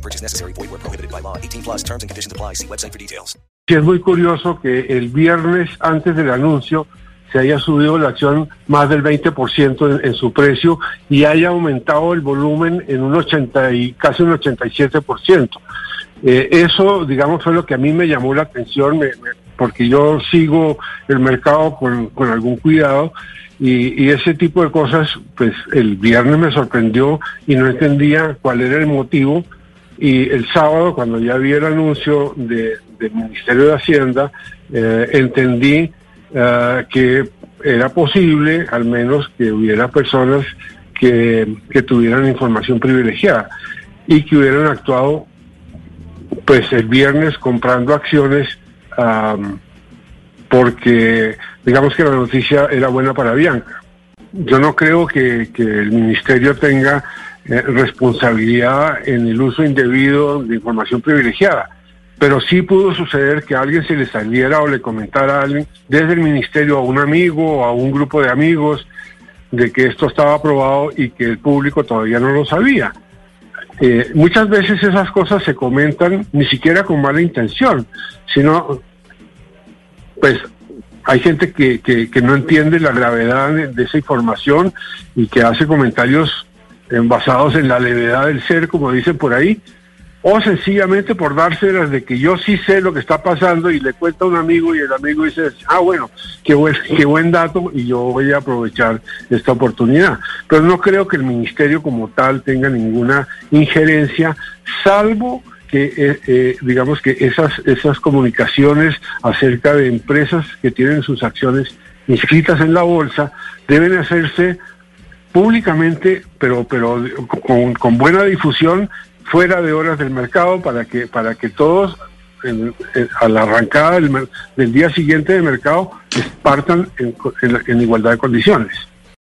No purchase necessary. Void where prohibited by law. 18 plus terms and conditions apply. See website for details. Sí, es muy curioso que el viernes antes del anuncio se haya subido la acción más del 20% en, en su precio y haya aumentado el volumen en un 80 y casi un 87%. Eh, eso, digamos, fue lo que a mí me llamó la atención, me- me- porque yo sigo el mercado con, con algún cuidado y, y ese tipo de cosas, pues el viernes me sorprendió y no entendía cuál era el motivo. Y el sábado, cuando ya vi el anuncio de- del Ministerio de Hacienda, eh, entendí eh, que era posible, al menos, que hubiera personas que, que tuvieran información privilegiada y que hubieran actuado pues el viernes comprando acciones porque digamos que la noticia era buena para Bianca. Yo no creo que, el ministerio tenga eh, responsabilidad en el uso indebido de información privilegiada, pero sí pudo suceder que a alguien se le saliera o le comentara a alguien desde el ministerio a un amigo o a un grupo de amigos de que esto estaba aprobado y que el público todavía no lo sabía. Eh, muchas veces esas cosas se comentan ni siquiera con mala intención, sino pues hay gente que, que, que no entiende la gravedad de, esa información y que hace comentarios basados en la levedad del ser, como dicen por ahí, o sencillamente por dárselas de que yo sí sé lo que está pasando y le cuenta a un amigo y el amigo dice, ah, bueno, qué buen, qué buen dato y yo voy a aprovechar esta oportunidad. Pero no creo que el ministerio como tal tenga ninguna injerencia, salvo que, eh, eh, digamos que esas, esas comunicaciones acerca de empresas que tienen sus acciones inscritas en la bolsa deben hacerse públicamente, pero, pero con, buena difusión fuera de horas del mercado para que, para que todos a la arrancada del, del día siguiente del mercado partan en- en igualdad de condiciones.